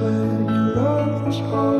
when your love was hard.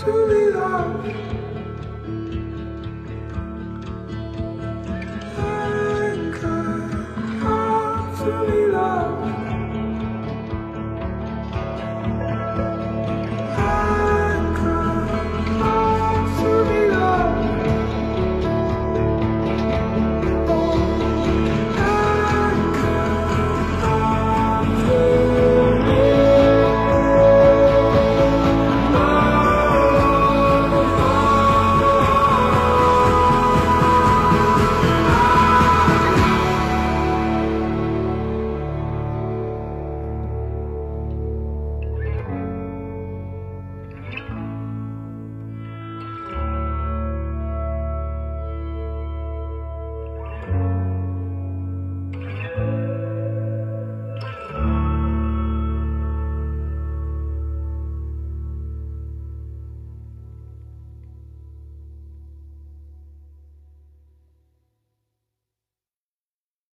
to be loved.